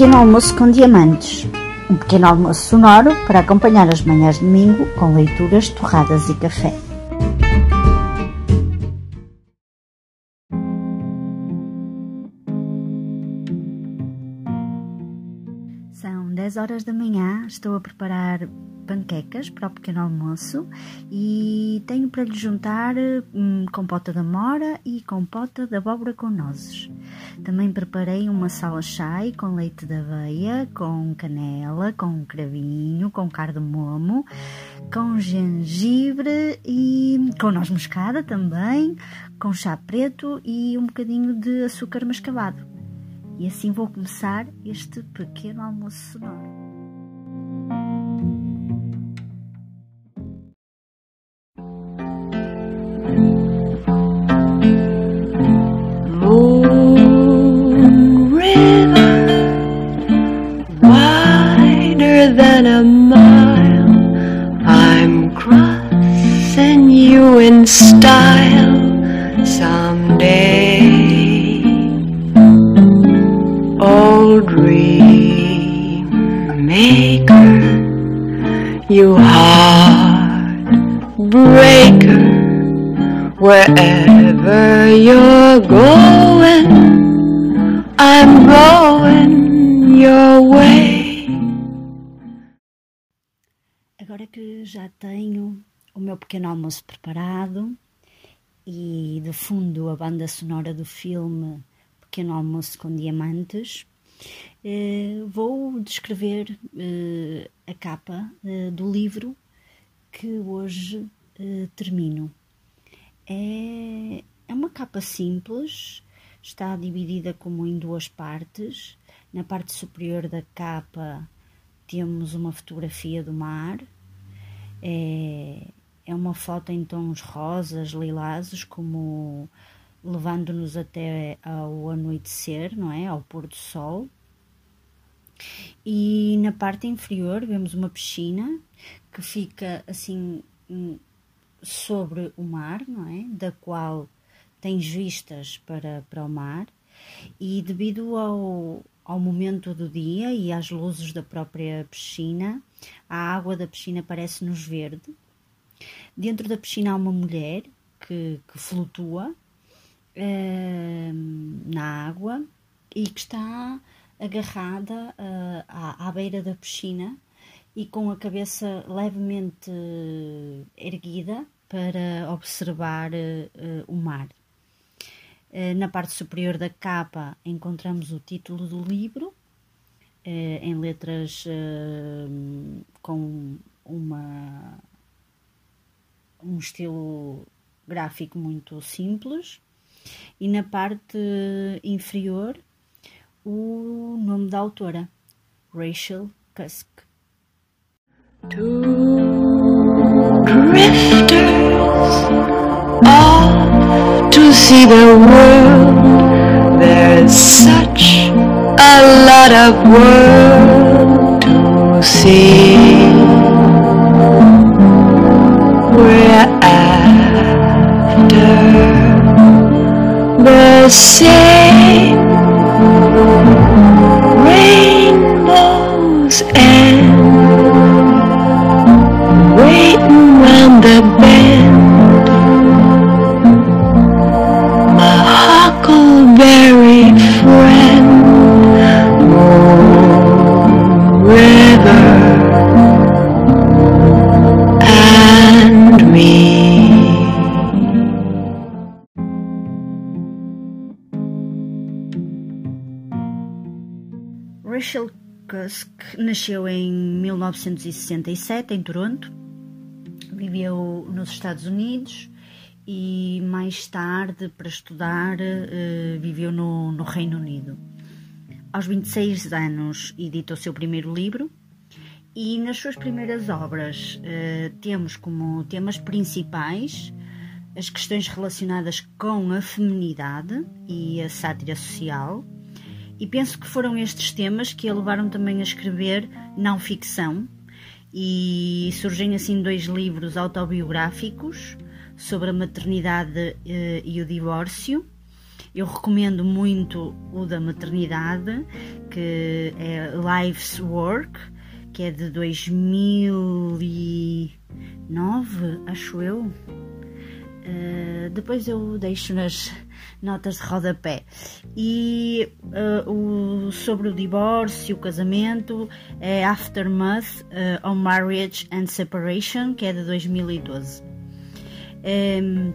Pequeno almoço com diamantes. Um pequeno almoço sonoro para acompanhar as manhãs de domingo com leituras, torradas e café. 10 horas da manhã, estou a preparar panquecas para o pequeno almoço e tenho para lhe juntar hum, compota de amora e compota de abóbora com nozes. Também preparei uma sala chai com leite de aveia, com canela, com cravinho, com cardamomo, com gengibre e com noz moscada também, com chá preto e um bocadinho de açúcar mascavado. E assim vou começar este pequeno almoço sonoro. Pequeno almoço preparado e de fundo a banda sonora do filme Pequeno Almoço com Diamantes, eh, vou descrever eh, a capa eh, do livro que hoje termino. É, é uma capa simples, está dividida como em duas partes. Na parte superior da capa temos uma fotografia do mar. É, é uma foto em tons rosas, lilazes, como levando-nos até ao anoitecer, não é? Ao pôr do sol. E na parte inferior vemos uma piscina que fica assim sobre o mar, não é? Da qual tens vistas para, para o mar, e devido ao, ao momento do dia e às luzes da própria piscina, a água da piscina parece-nos verde. Dentro da piscina há uma mulher que, que flutua eh, na água e que está agarrada eh, à, à beira da piscina e com a cabeça levemente erguida para observar eh, o mar. Eh, Na parte superior da capa encontramos o título do livro, em letras eh, com uma, um estilo gráfico muito simples, e na parte inferior o nome da autora, Rachel Cusk. Two drifters off to see the world. There's such a lot of world to see. The nasceu em 1967 em Toronto, viveu nos Estados Unidos e mais tarde, para estudar, eh, viveu no, no Reino Unido. Aos 26 anos, edita o seu primeiro livro e nas suas primeiras obras eh, temos como temas principais as questões relacionadas com a feminidade e a sátira social. E penso que foram estes temas que a levaram também a escrever não ficção. E surgem assim dois livros autobiográficos sobre a maternidade eh, e o divórcio Eu recomendo muito o da maternidade, que é Life's Work, que é de 2009, acho eu. Uh, depois eu deixo nas notas de rodapé. E uh, o, sobre o divórcio, o casamento, é Aftermath uh, on Marriage and Separation, que é de 2012. Um,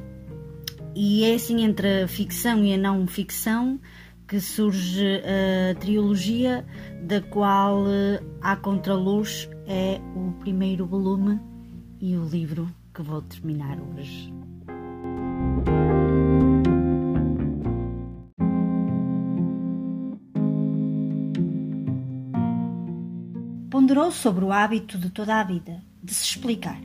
e é assim entre a ficção e a não ficção que surge a trilogia, da qual A Contraluz é o primeiro volume e o livro que vou terminar hoje. Ponderou sobre o hábito de toda a vida de se explicar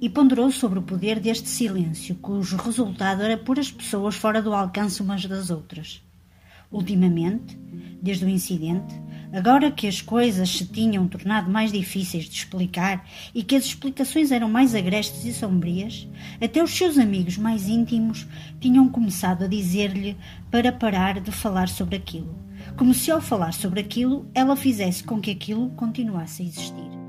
e ponderou sobre o poder deste silêncio, cujo resultado era pôr as pessoas fora do alcance umas das outras. Ultimamente, desde o incidente, agora que as coisas se tinham tornado mais difíceis de explicar e que as explicações eram mais agrestes e sombrias, até os seus amigos mais íntimos tinham começado a dizer-lhe para parar de falar sobre aquilo, como se ao falar sobre aquilo ela fizesse com que aquilo continuasse a existir.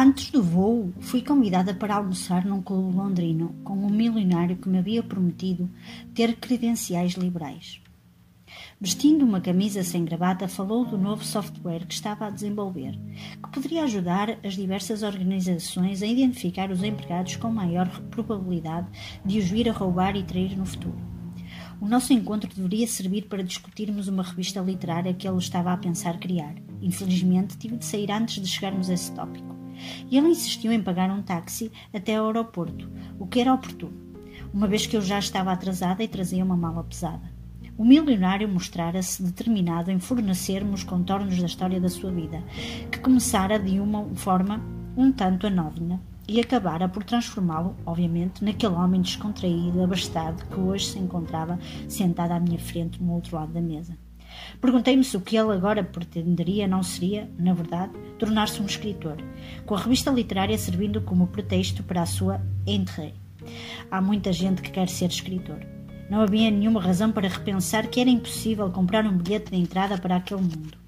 Antes do voo, fui convidada para almoçar num clube londrino com um milionário que me havia prometido ter credenciais liberais. Vestindo uma camisa sem gravata, falou do novo software que estava a desenvolver, que poderia ajudar as diversas organizações a identificar os empregados com maior probabilidade de os vir a roubar e trair no futuro. O nosso encontro deveria servir para discutirmos uma revista literária que ele estava a pensar criar. Infelizmente, tive de sair antes de chegarmos a esse tópico e ele insistiu em pagar um táxi até ao aeroporto, o que era oportuno, uma vez que eu já estava atrasada e trazia uma mala pesada. O milionário mostrara-se determinado em fornecer-me os contornos da história da sua vida, que começara de uma forma um tanto anódina e acabara por transformá-lo, obviamente, naquele homem descontraído, abastado, que hoje se encontrava sentado à minha frente no outro lado da mesa. Perguntei-me se o que ele agora pretenderia não seria, na verdade, tornar-se um escritor, com a revista literária servindo como pretexto para a sua entrée. Há muita gente que quer ser escritor. Não havia nenhuma razão para repensar que era impossível comprar um bilhete de entrada para aquele mundo.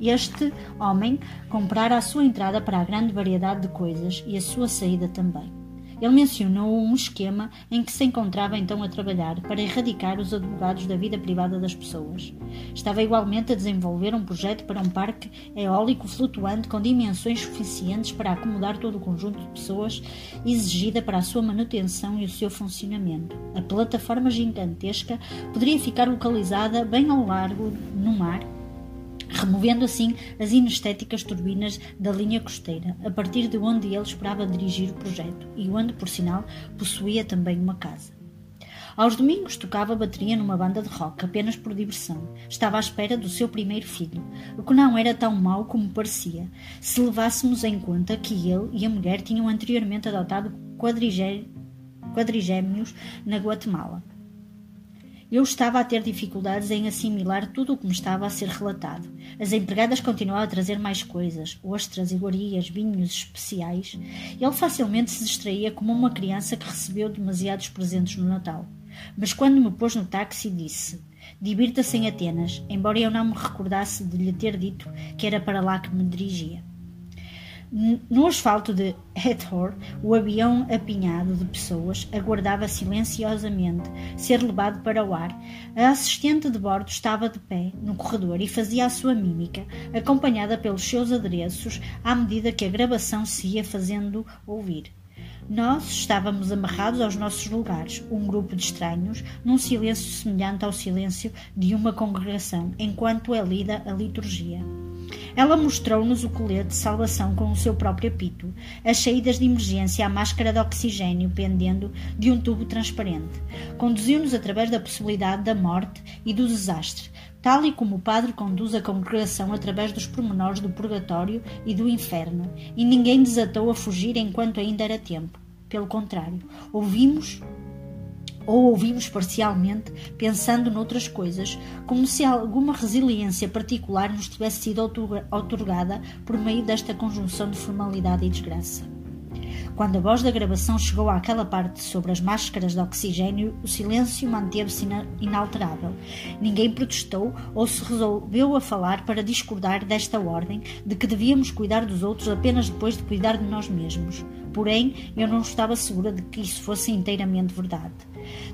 Este homem comprara a sua entrada para a grande variedade de coisas e a sua saída também. Ele mencionou um esquema em que se encontrava então a trabalhar para erradicar os advogados da vida privada das pessoas. Estava igualmente a desenvolver um projeto para um parque eólico flutuante com dimensões suficientes para acomodar todo o conjunto de pessoas exigida para a sua manutenção e o seu funcionamento. A plataforma gigantesca poderia ficar localizada bem ao largo no mar removendo assim as inestéticas turbinas da linha costeira, a partir de onde ele esperava dirigir o projeto e onde, por sinal, possuía também uma casa. Aos domingos tocava bateria numa banda de rock, apenas por diversão. Estava à espera do seu primeiro filho, o que não era tão mau como parecia, se levássemos em conta que ele e a mulher tinham anteriormente adotado quadrigêmeos na Guatemala. Eu estava a ter dificuldades em assimilar tudo o que me estava a ser relatado. As empregadas continuavam a trazer mais coisas, ostras, iguarias, vinhos especiais. Ele facilmente se distraía como uma criança que recebeu demasiados presentes no Natal. Mas quando me pôs no táxi, disse: Divirta-se em Atenas, embora eu não me recordasse de lhe ter dito que era para lá que me dirigia. No asfalto de Hathor, o avião apinhado de pessoas aguardava silenciosamente ser levado para o ar. A assistente de bordo estava de pé no corredor e fazia a sua mímica, acompanhada pelos seus adereços, à medida que a gravação se ia fazendo ouvir. Nós estávamos amarrados aos nossos lugares, um grupo de estranhos, num silêncio semelhante ao silêncio de uma congregação, enquanto é lida a liturgia. Ela mostrou-nos o colete de salvação com o seu próprio apito, as saídas de emergência, a máscara de oxigênio pendendo de um tubo transparente. Conduziu-nos através da possibilidade da morte e do desastre, tal e como o padre conduz a congregação através dos pormenores do purgatório e do inferno, e ninguém desatou a fugir enquanto ainda era tempo. Pelo contrário, ouvimos ou ouvimos parcialmente, pensando noutras coisas, como se alguma resiliência particular nos tivesse sido outorgada por meio desta conjunção de formalidade e desgraça. Quando a voz da gravação chegou àquela parte sobre as máscaras de oxigênio, o silêncio manteve-se inalterável. Ninguém protestou ou se resolveu a falar para discordar desta ordem de que devíamos cuidar dos outros apenas depois de cuidar de nós mesmos. Porém, eu não estava segura de que isso fosse inteiramente verdade.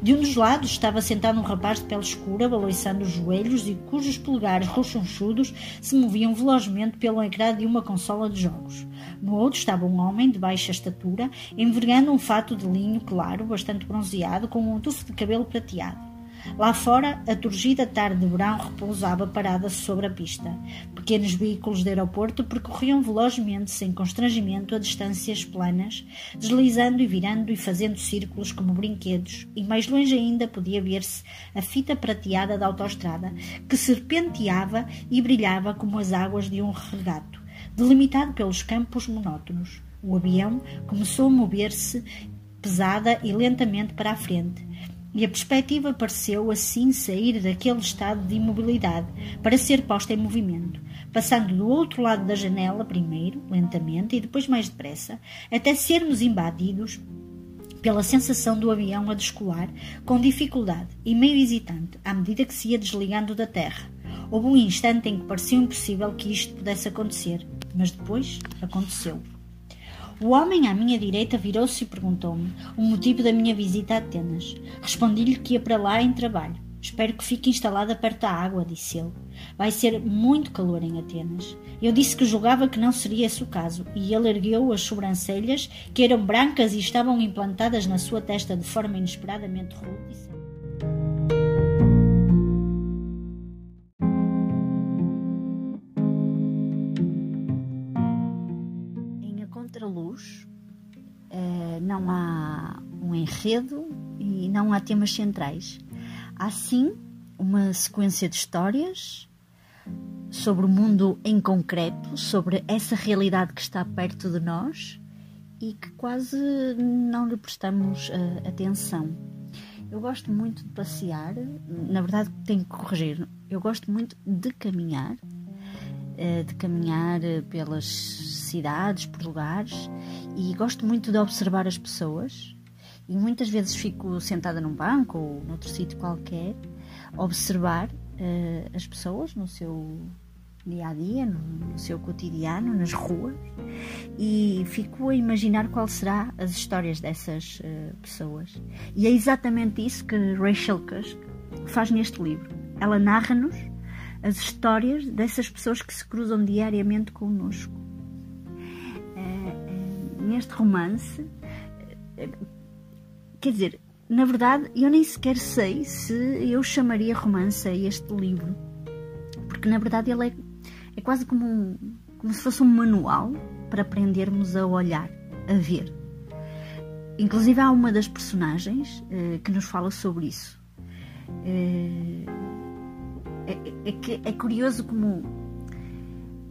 De um dos lados estava sentado um rapaz de pele escura, balançando os joelhos e cujos polegares rochonchudos se moviam velozmente pelo ecrã de uma consola de jogos. No outro estava um homem de baixa estatura, envergando um fato de linho claro, bastante bronzeado, com um tufo de cabelo prateado. Lá fora, a turgida tarde de verão repousava parada sobre a pista. Pequenos veículos de aeroporto percorriam velozmente, sem constrangimento, a distâncias planas, deslizando e virando e fazendo círculos como brinquedos, e mais longe ainda podia ver-se a fita prateada da autoestrada, que serpenteava e brilhava como as águas de um regato, delimitado pelos campos monótonos. O avião começou a mover-se pesada e lentamente para a frente, e a perspectiva pareceu assim sair daquele estado de imobilidade para ser posta em movimento, passando do outro lado da janela primeiro, lentamente, e depois mais depressa, até sermos invadidos pela sensação do avião a descolar, com dificuldade e meio hesitante, à medida que se ia desligando da terra. Houve um instante em que pareceu impossível que isto pudesse acontecer, mas depois aconteceu. O homem à minha direita virou-se e perguntou-me o motivo da minha visita a Atenas. Respondi-lhe que ia para lá em trabalho. Espero que fique instalada perto da água, disse ele. Vai ser muito calor em Atenas. Eu disse que julgava que não seria esse o caso, e ele ergueu as sobrancelhas, que eram brancas e estavam implantadas na sua testa de forma inesperadamente rude, enredo e não há temas centrais. Há sim uma sequência de histórias sobre o mundo em concreto, sobre essa realidade que está perto de nós e que quase não lhe prestamos uh, atenção. Eu gosto muito de passear, na verdade tenho que corrigir, eu gosto muito de caminhar eh, de caminhar eh, pelas cidades, por lugares e gosto muito de observar as pessoas e muitas vezes fico sentada num banco ou noutro sítio qualquer observar uh, as pessoas no seu dia a dia, no seu cotidiano, nas ruas e fico a imaginar qual será as histórias dessas uh, pessoas e é exatamente isso que Rachel Cusk faz neste livro. Ela narra-nos as histórias dessas pessoas que se cruzam diariamente connosco. É, é, neste romance, quer dizer, na verdade, eu nem sequer sei se eu chamaria romance a este livro, porque na verdade ele é, é quase como, um, como se fosse um manual para aprendermos a olhar, a ver. inclusive há uma das personagens eh, que nos fala sobre isso. Eh, é, é, que é curioso como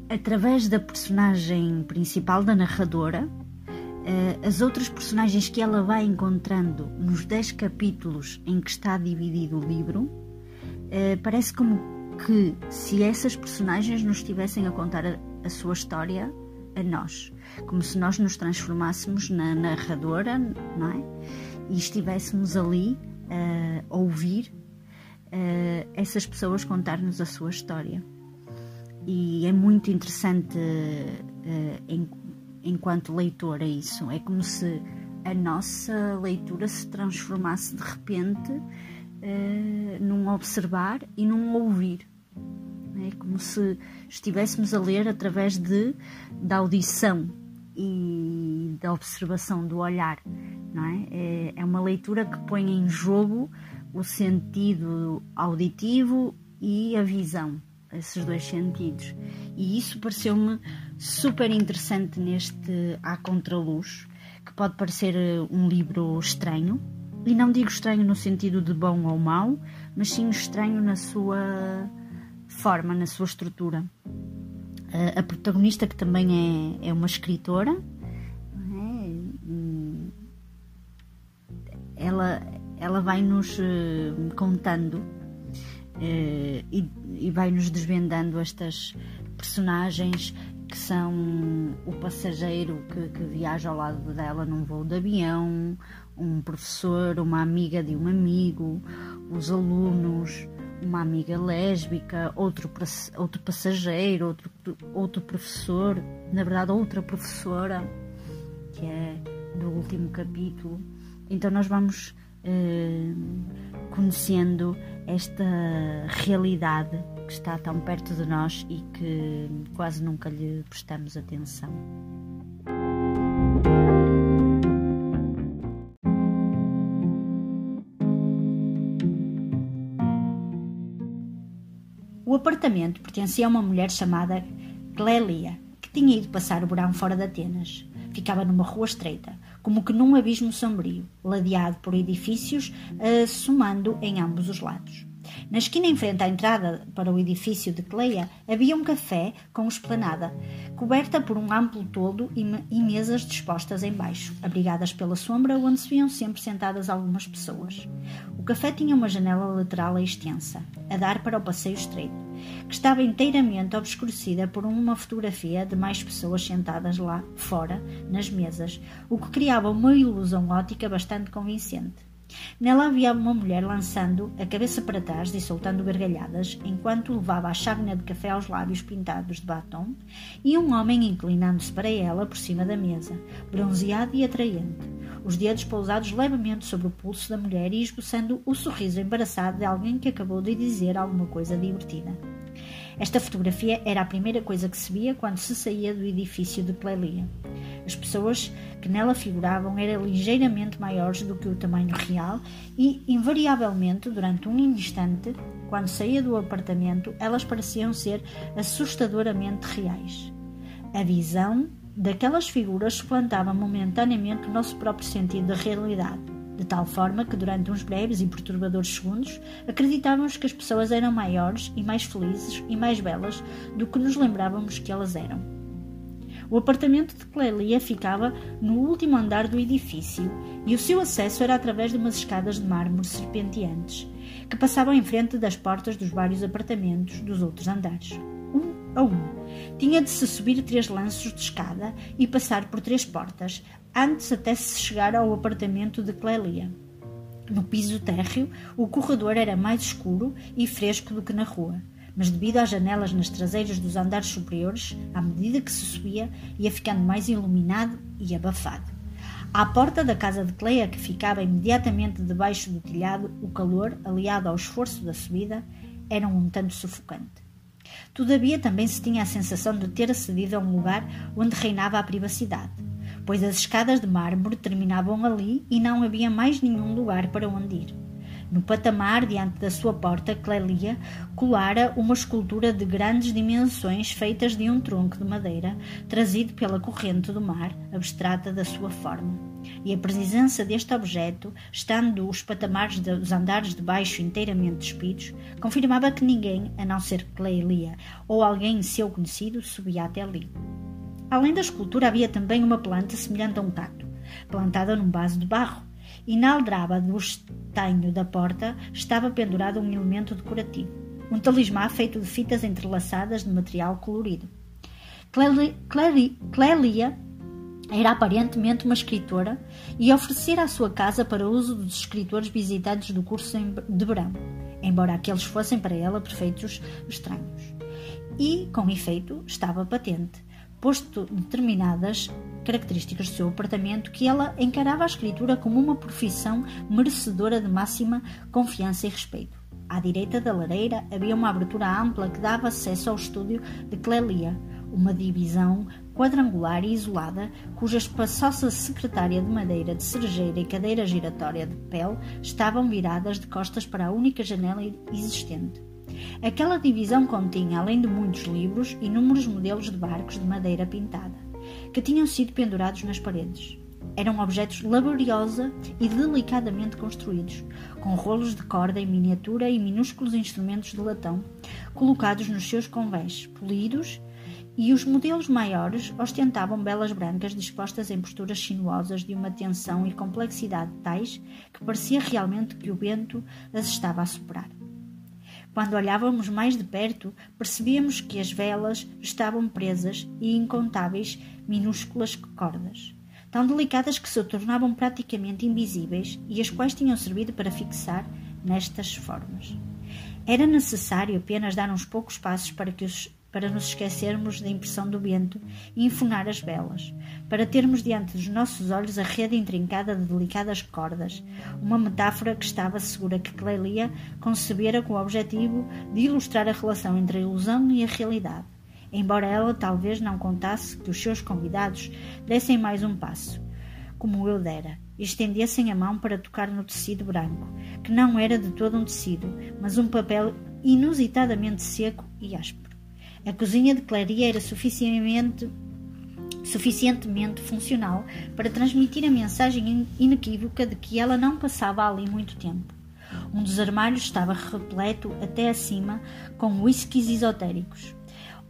através da personagem principal, da narradora, as outras personagens que ela vai encontrando nos 10 capítulos em que está dividido o livro, eh, parece como que se essas personagens nos estivessem a contar a, sua história a nós, como se nós nos transformássemos na narradora, não é? E estivéssemos ali uh, a ouvir essas pessoas contar-nos a sua história. E é muito interessante uh, enquanto leitora isso. É como se a nossa leitura se transformasse de repente num observar e num ouvir. É como se estivéssemos a ler através de, da audição e da observação do olhar. Não é? é, é uma leitura que põe em jogo o sentido auditivo e a visão, esses dois sentidos. E isso pareceu-me super interessante neste A Contraluz, que pode parecer eh, um livro estranho, e não digo estranho no sentido de bom ou mau, mas sim estranho na sua forma, na sua estrutura. A protagonista, que também é, é uma escritora, é? ela, ela vai nos eh, contando eh, e, e vai nos desvendando estas personagens que são o passageiro que, que, viaja ao lado dela num voo de avião, um professor, uma amiga de um amigo, os alunos, uma amiga lésbica, outro, outro passageiro, outro, outro professor, na verdade, outra professora, que é do último capítulo. Então, nós vamos eh, conhecendo esta realidade que está tão perto de nós e que quase nunca lhe prestamos atenção. O apartamento pertencia a uma mulher chamada Clélia, que tinha ido passar o verão fora de Atenas. Ficava numa rua estreita, como que num abismo sombrio, ladeado por edifícios, uh, somando em ambos os lados. Na esquina em frente à entrada para o edifício de Cleia havia um café com esplanada, coberta por um amplo toldo e, e mesas dispostas embaixo, abrigadas pela sombra onde se viam sempre sentadas algumas pessoas. O café tinha uma janela lateral extensa, a dar para o passeio estreito, que estava inteiramente obscurecida por uma fotografia de mais pessoas sentadas lá fora, nas mesas, o que criava uma ilusão ótica bastante convincente. Nela havia uma mulher lançando a cabeça para trás e soltando gargalhadas enquanto levava a chávena de café aos lábios pintados de batom e um homem inclinando-se para ela por cima da mesa, bronzeado e atraente, os dedos pousados levemente sobre o pulso da mulher e esboçando o sorriso embaraçado de alguém que acabou de dizer alguma coisa divertida. Esta fotografia era a primeira coisa que se via quando se saía do edifício de Clélia. As pessoas que nela figuravam eram ligeiramente maiores do que o tamanho real e, invariavelmente, durante um instante, quando saía do apartamento, elas pareciam ser assustadoramente reais. A visão daquelas figuras suplantava momentaneamente o nosso próprio sentido da realidade de tal forma que durante uns breves e perturbadores segundos acreditávamos que as pessoas eram maiores e mais felizes e mais belas do que nos lembrávamos que elas eram. O apartamento de Clélia ficava no último andar do edifício e o seu acesso era através de umas escadas de mármore serpenteantes que passavam em frente das portas dos vários apartamentos dos outros andares, um a um. Tinha de se subir três lanços de escada e passar por três portas, antes até se chegar ao apartamento de Clélia. No piso térreo, o corredor era mais escuro e fresco do que na rua, mas devido às janelas nas traseiras dos andares superiores, à medida que se subia, ia ficando mais iluminado e abafado. À porta da casa de Cleia, que ficava imediatamente debaixo do telhado, o calor, aliado ao esforço da subida, era um tanto sufocante. Todavia, também se tinha a sensação de ter acedido a um lugar onde reinava a privacidade pois as escadas de mármore terminavam ali e não havia mais nenhum lugar para onde ir. No patamar, diante da sua porta, Clélia colara uma escultura de grandes dimensões feitas de um tronco de madeira, trazido pela corrente do mar, abstrata da sua forma. e a presença deste objeto, estando os patamares dos andares de baixo inteiramente despidos, confirmava que ninguém, a não ser Clelia ou alguém seu conhecido, subia até ali. Além da escultura, havia também uma planta semelhante a um cacto, plantada num vaso de barro, e na aldraba do estanho da porta estava pendurado um elemento decorativo, um talismã feito de fitas entrelaçadas de material colorido. Clélia era aparentemente uma escritora e oferecera a sua casa para uso dos escritores visitantes do curso de verão, embora aqueles fossem para ela perfeitos estranhos. E, com efeito, estava patente, posto determinadas características do seu apartamento, que ela encarava a escritura como uma profissão merecedora de máxima confiança e respeito. À direita da lareira havia uma abertura ampla que dava acesso ao estúdio de Clélia, uma divisão quadrangular e isolada, cuja espaçosa secretária de madeira de cerejeira e cadeira giratória de pele estavam viradas de costas para a única janela existente. Aquela divisão continha, além de muitos livros, inúmeros modelos de barcos de madeira pintada, que tinham sido pendurados nas paredes. Eram objetos laboriosa e delicadamente construídos, com rolos de corda em miniatura e minúsculos instrumentos de latão, colocados nos seus convés, polidos e os modelos maiores ostentavam belas brancas dispostas em posturas sinuosas de uma tensão e complexidade tais que parecia realmente que o vento as estava a soprar. Quando olhávamos mais de perto, percebíamos que as velas estavam presas e incontáveis minúsculas cordas, tão delicadas que se tornavam praticamente invisíveis e as quais tinham servido para fixar nestas formas. Era necessário apenas dar uns poucos passos para que os para nos esquecermos da impressão do vento e enfunar as velas, para termos diante dos nossos olhos a rede intrincada de delicadas cordas, uma metáfora que estava segura que Clelia concebera com o objetivo de ilustrar a relação entre a ilusão e a realidade, embora ela talvez não contasse que os seus convidados dessem mais um passo, como eu dera, e estendessem a mão para tocar no tecido branco, que não era de todo um tecido, mas um papel inusitadamente seco e áspero. A cozinha de Claria era suficientemente, suficientemente funcional para transmitir a mensagem inequívoca de que ela não passava ali muito tempo. Um dos armários estava repleto até acima com whiskies esotéricos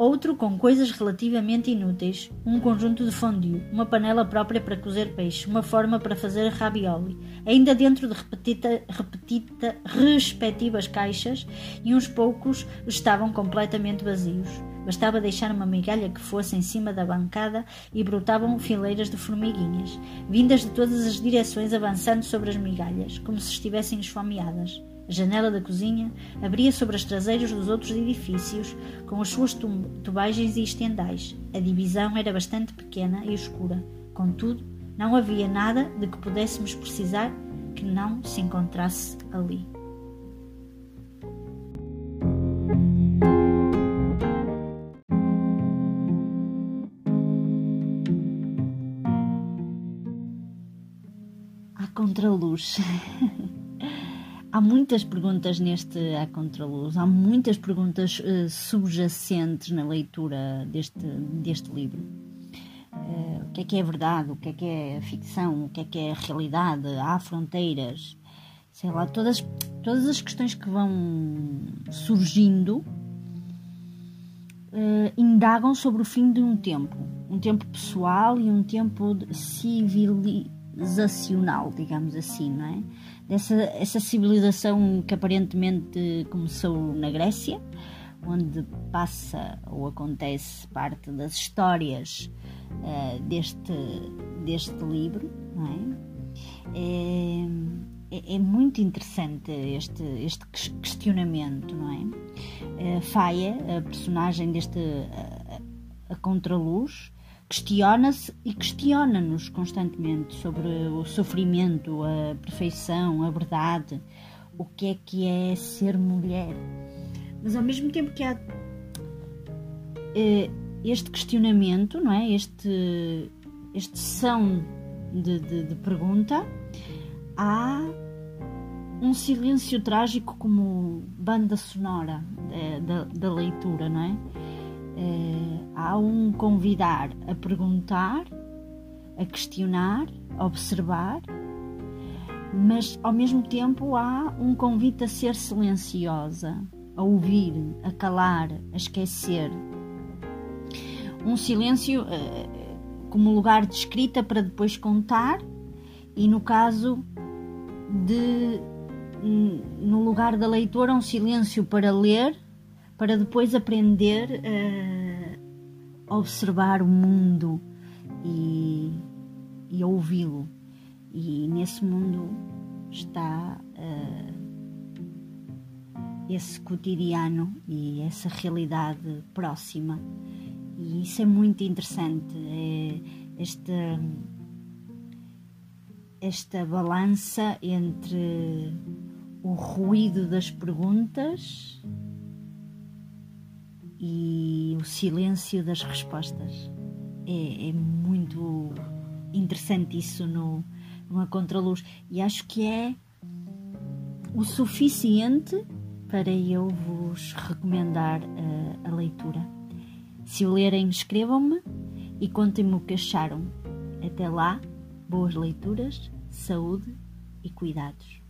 outro com coisas relativamente inúteis, um conjunto de fondue, uma panela própria para cozer peixe, uma forma para fazer ravioli, ainda dentro de repetita, repetita, respectivas caixas, e uns poucos estavam completamente vazios. Bastava deixar uma migalha que fosse em cima da bancada e brotavam fileiras de formiguinhas, vindas de todas as direções avançando sobre as migalhas, como se estivessem esfomeadas. Janela da cozinha abria sobre as traseiras dos outros edifícios, com as suas tubagens e estendais. A divisão era bastante pequena e escura. Contudo, não havia nada de que pudéssemos precisar que não se encontrasse ali. A contraluz. Há muitas perguntas neste A Contraluz, há muitas perguntas uh, subjacentes na leitura deste, deste livro. Uh, o que é que é verdade? O que é que é ficção? O que é que é realidade? Há fronteiras? Sei lá, todas, todas as questões que vão surgindo uh, indagam sobre o fim de um tempo. Um tempo pessoal e um tempo civilizacional, digamos assim, não é? Dessa essa civilização que aparentemente começou na Grécia, onde passa ou acontece parte das histórias uh, deste, deste livro, é? É, é? é, muito interessante este, este questionamento, não é? Uh, Faia, a personagem deste uh, a contraluz, questiona-se e questiona-nos constantemente sobre o sofrimento, a perfeição, a verdade, o que é que é ser mulher. Mas ao mesmo tempo que há eh, este questionamento, não é? Este, este são de, de, de pergunta, há um silêncio trágico como banda sonora eh, da, da leitura, não é? Eh, há um convidar a perguntar, a questionar, a observar, mas ao mesmo tempo há um convite a ser silenciosa, a ouvir, a calar, a esquecer. Um silêncio eh, como lugar de escrita para depois contar, e no caso de no lugar da leitora um silêncio para ler, para depois aprender a observar o mundo e, e ouvi-lo. E nesse mundo está uh, esse cotidiano e essa realidade próxima. E isso é muito interessante. É esta, esta balança entre o ruído das perguntas e o silêncio das respostas. É, é muito interessante isso no, numa contraluz e acho que é o suficiente para eu vos recomendar a, a leitura. Se o lerem, escrevam-me e contem-me o que acharam. Até lá, boas leituras, saúde e cuidados.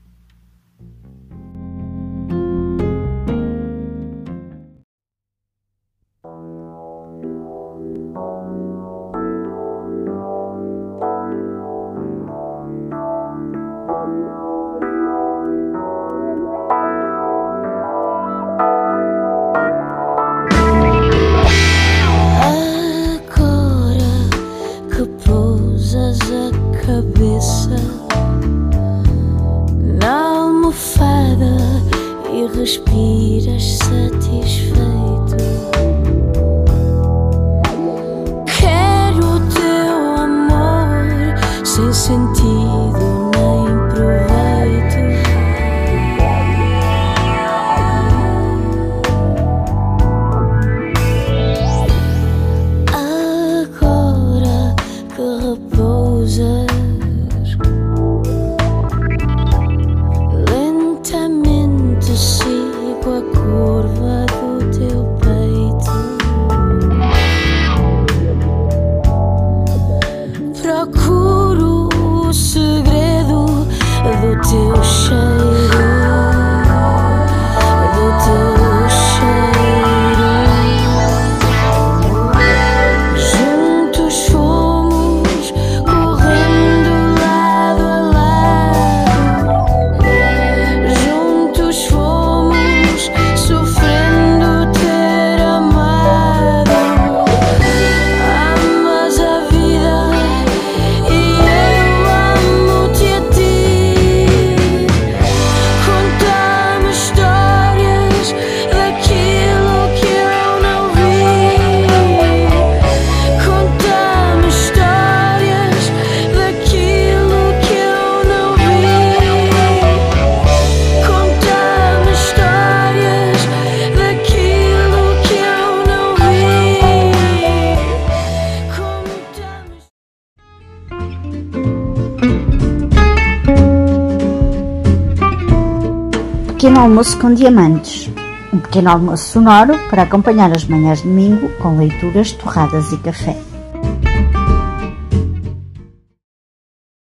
Almoço com diamantes. Um pequeno almoço sonoro para acompanhar as manhãs de domingo com leituras, torradas e café.